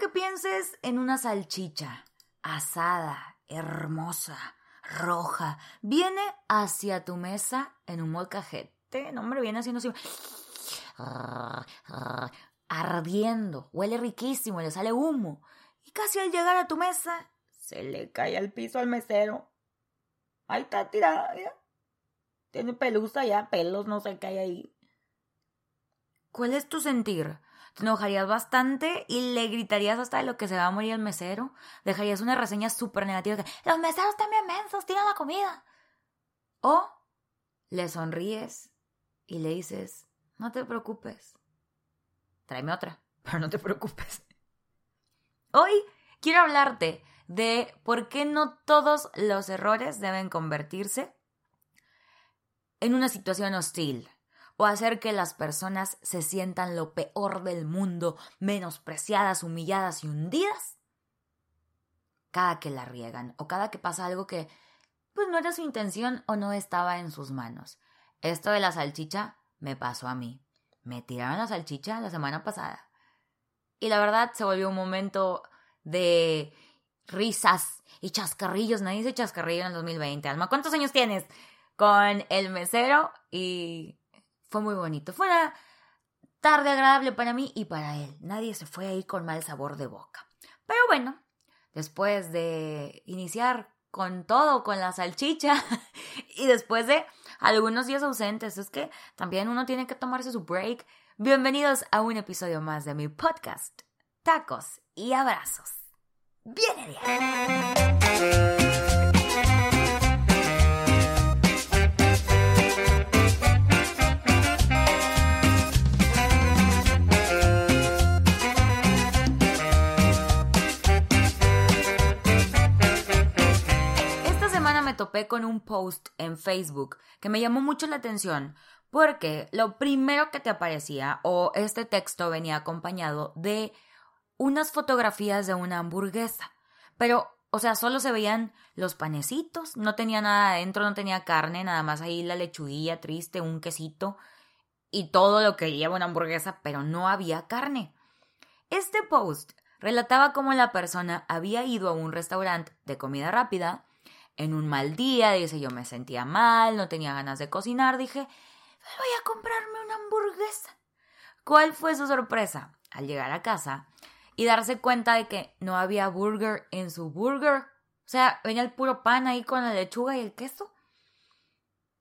que pienses en una salchicha asada, hermosa, roja. Viene hacia tu mesa en un molcajete. No, hombre, viene haciendo así. Ardiendo. Huele riquísimo, le sale humo. Y casi al llegar a tu mesa, se le cae al piso al mesero. Ahí está tirada. Tiene pelusa ya, pelos, no sé qué hay ahí. ¿Cuál es tu sentir? Te enojarías bastante y le gritarías hasta de lo que se va a morir el mesero. Dejarías una reseña súper negativa que los meseros también mensos, tiran la comida. O le sonríes y le dices, no te preocupes. Tráeme otra, pero no te preocupes. Hoy quiero hablarte de por qué no todos los errores deben convertirse en una situación hostil o hacer que las personas se sientan lo peor del mundo, menospreciadas, humilladas y hundidas cada que la riegan o cada que pasa algo que pues no era su intención o no estaba en sus manos. Esto de la salchicha me pasó a mí. Me tiraron la salchicha la semana pasada. Y la verdad se volvió un momento de risas y chascarrillos. Nadie se chascarrillo en el 2020. Alma, ¿cuántos años tienes? Con el mesero y fue muy bonito. Fue una tarde agradable para mí y para él. Nadie se fue ahí con mal sabor de boca. Pero bueno, después de iniciar con todo, con la salchicha, y después de algunos días ausentes, es que también uno tiene que tomarse su break. Bienvenidos a un episodio más de mi podcast, Tacos y Abrazos. Viene. Un post en Facebook que me llamó mucho la atención porque lo primero que te aparecía o este texto venía acompañado de unas fotografías de una hamburguesa. Pero, o sea, solo se veían los panecitos, no tenía nada adentro, no tenía carne, nada más ahí la lechuguilla triste, un quesito y todo lo que lleva una hamburguesa, pero no había carne. Este post relataba cómo la persona había ido a un restaurante de comida rápida en un mal día, dice, yo me sentía mal, no tenía ganas de cocinar, dije, voy a comprarme una hamburguesa. ¿Cuál fue su sorpresa? Al llegar a casa y darse cuenta de que no había burger en su burger. O sea, venía el puro pan ahí con la lechuga y el queso.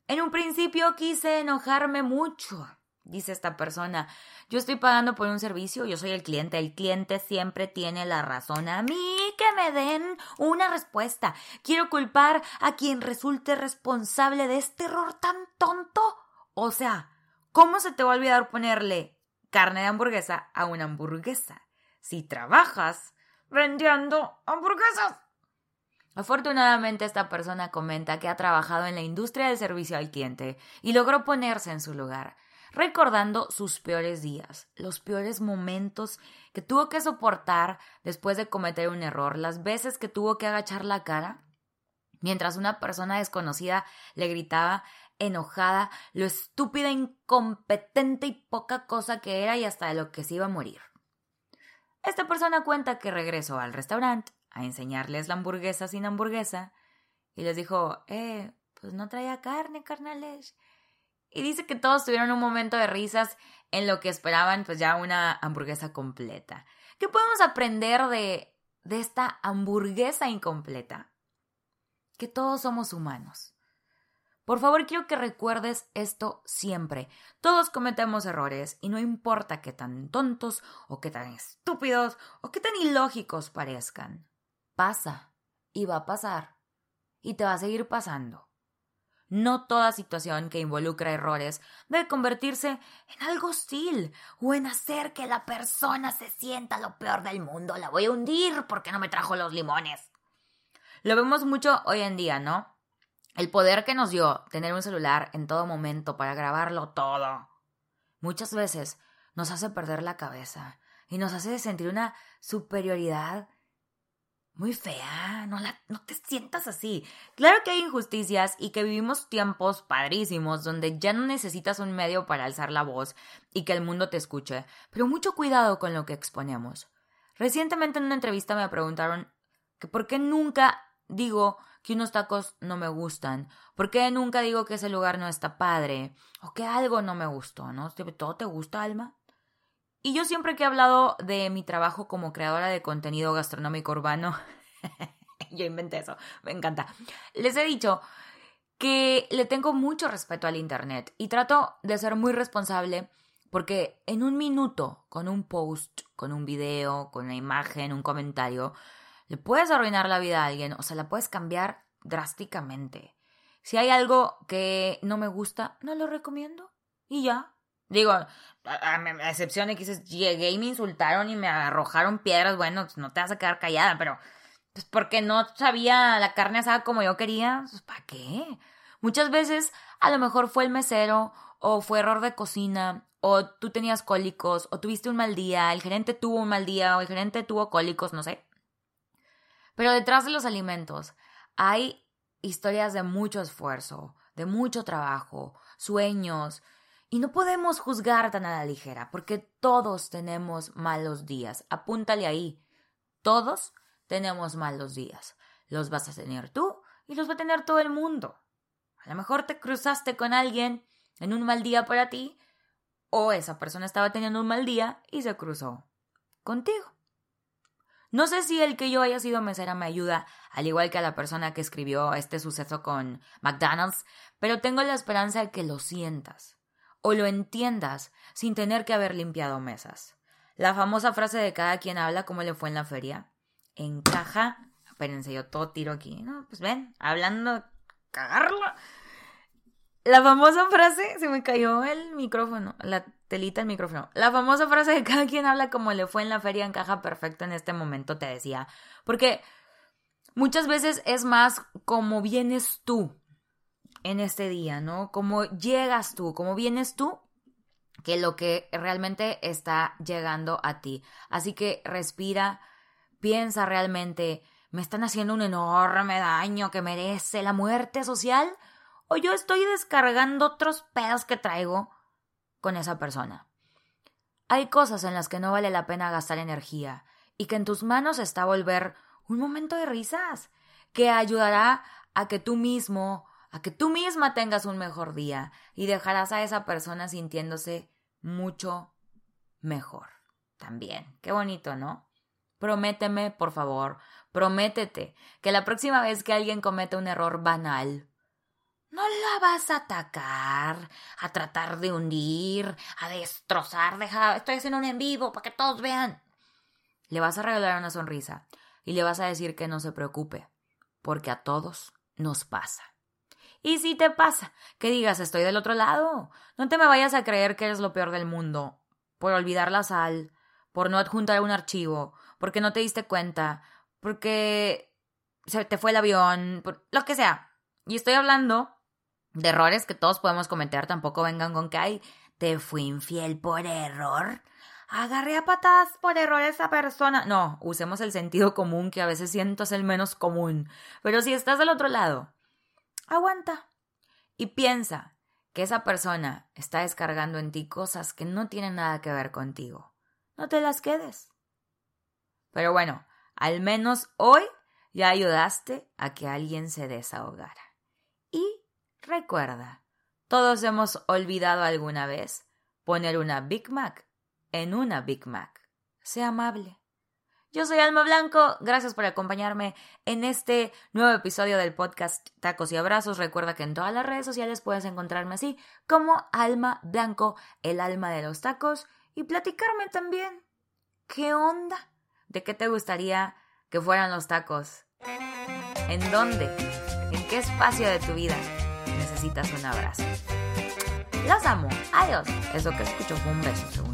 En un principio quise enojarme mucho dice esta persona, yo estoy pagando por un servicio, yo soy el cliente, el cliente siempre tiene la razón. A mí me den una respuesta. Quiero culpar a quien resulte responsable de este error tan tonto. O sea, ¿cómo se te va a olvidar ponerle carne de hamburguesa a una hamburguesa? Si trabajas vendiendo hamburguesas. Afortunadamente esta persona comenta que ha trabajado en la industria del servicio al cliente y logró ponerse en su lugar recordando sus peores días, los peores momentos que tuvo que soportar después de cometer un error, las veces que tuvo que agachar la cara mientras una persona desconocida le gritaba enojada lo estúpida, incompetente y poca cosa que era y hasta de lo que se iba a morir. Esta persona cuenta que regresó al restaurante a enseñarles la hamburguesa sin hamburguesa y les dijo, eh, pues no traía carne, carnales. Y dice que todos tuvieron un momento de risas en lo que esperaban pues ya una hamburguesa completa. ¿Qué podemos aprender de, de esta hamburguesa incompleta? Que todos somos humanos. Por favor, quiero que recuerdes esto siempre. Todos cometemos errores y no importa qué tan tontos o qué tan estúpidos o qué tan ilógicos parezcan. Pasa y va a pasar y te va a seguir pasando. No toda situación que involucra errores debe convertirse en algo hostil o en hacer que la persona se sienta lo peor del mundo. La voy a hundir porque no me trajo los limones. Lo vemos mucho hoy en día, ¿no? El poder que nos dio tener un celular en todo momento para grabarlo todo. Muchas veces nos hace perder la cabeza y nos hace sentir una superioridad muy fea, no, la, no te sientas así. Claro que hay injusticias y que vivimos tiempos padrísimos donde ya no necesitas un medio para alzar la voz y que el mundo te escuche, pero mucho cuidado con lo que exponemos. Recientemente en una entrevista me preguntaron que por qué nunca digo que unos tacos no me gustan, por qué nunca digo que ese lugar no está padre, o que algo no me gustó, ¿no? ¿Todo te gusta, Alma? Y yo siempre que he hablado de mi trabajo como creadora de contenido gastronómico urbano, yo inventé eso, me encanta, les he dicho que le tengo mucho respeto al Internet y trato de ser muy responsable porque en un minuto, con un post, con un video, con una imagen, un comentario, le puedes arruinar la vida a alguien o se la puedes cambiar drásticamente. Si hay algo que no me gusta, no lo recomiendo. Y ya. Digo, a, excepción de que dices, llegué y me insultaron y me arrojaron piedras, bueno, pues no te vas a quedar callada, pero pues porque no sabía la carne asada como yo quería, pues ¿para qué? Muchas veces a lo mejor fue el mesero o fue error de cocina o tú tenías cólicos o tuviste un mal día, el gerente tuvo un mal día o el gerente tuvo cólicos, no sé. Pero detrás de los alimentos hay historias de mucho esfuerzo, de mucho trabajo, sueños, y no podemos juzgar tan a la ligera, porque todos tenemos malos días. Apúntale ahí. Todos tenemos malos días. Los vas a tener tú y los va a tener todo el mundo. A lo mejor te cruzaste con alguien en un mal día para ti, o esa persona estaba teniendo un mal día y se cruzó contigo. No sé si el que yo haya sido mesera me ayuda, al igual que a la persona que escribió este suceso con McDonald's, pero tengo la esperanza de que lo sientas o lo entiendas sin tener que haber limpiado mesas. La famosa frase de cada quien habla como le fue en la feria encaja. Espérense, yo todo tiro aquí. No, pues ven, hablando, cagarlo. La famosa frase, se me cayó el micrófono, la telita el micrófono. La famosa frase de cada quien habla como le fue en la feria encaja perfecto en este momento, te decía. Porque muchas veces es más como vienes tú en este día, ¿no? Como llegas tú, como vienes tú, que lo que realmente está llegando a ti. Así que respira, piensa realmente, ¿me están haciendo un enorme daño que merece la muerte social? ¿O yo estoy descargando otros pedos que traigo con esa persona? Hay cosas en las que no vale la pena gastar energía y que en tus manos está volver un momento de risas que ayudará a que tú mismo, a que tú misma tengas un mejor día y dejarás a esa persona sintiéndose mucho mejor. También. Qué bonito, ¿no? Prométeme, por favor, prométete que la próxima vez que alguien cometa un error banal, no la vas a atacar, a tratar de hundir, a destrozar, deja, estoy haciendo un en vivo para que todos vean. Le vas a regalar una sonrisa y le vas a decir que no se preocupe, porque a todos nos pasa. Y si te pasa, que digas estoy del otro lado, no te me vayas a creer que eres lo peor del mundo, por olvidar la sal, por no adjuntar un archivo, porque no te diste cuenta, porque se te fue el avión, por lo que sea. Y estoy hablando de errores que todos podemos cometer, tampoco vengan con que, ay, te fui infiel por error. Agarré a patadas por error esa persona. No, usemos el sentido común que a veces siento es el menos común. Pero si estás del otro lado, aguanta y piensa que esa persona está descargando en ti cosas que no tienen nada que ver contigo. No te las quedes. Pero bueno, al menos hoy ya ayudaste a que alguien se desahogara. Y recuerda, todos hemos olvidado alguna vez poner una Big Mac en una Big Mac. Sea amable. Yo soy Alma Blanco, gracias por acompañarme en este nuevo episodio del podcast Tacos y Abrazos. Recuerda que en todas las redes sociales puedes encontrarme así como Alma Blanco, el alma de los tacos, y platicarme también. ¿Qué onda? ¿De qué te gustaría que fueran los tacos? ¿En dónde? ¿En qué espacio de tu vida necesitas un abrazo? Los amo. Adiós. Eso que escucho fue un beso,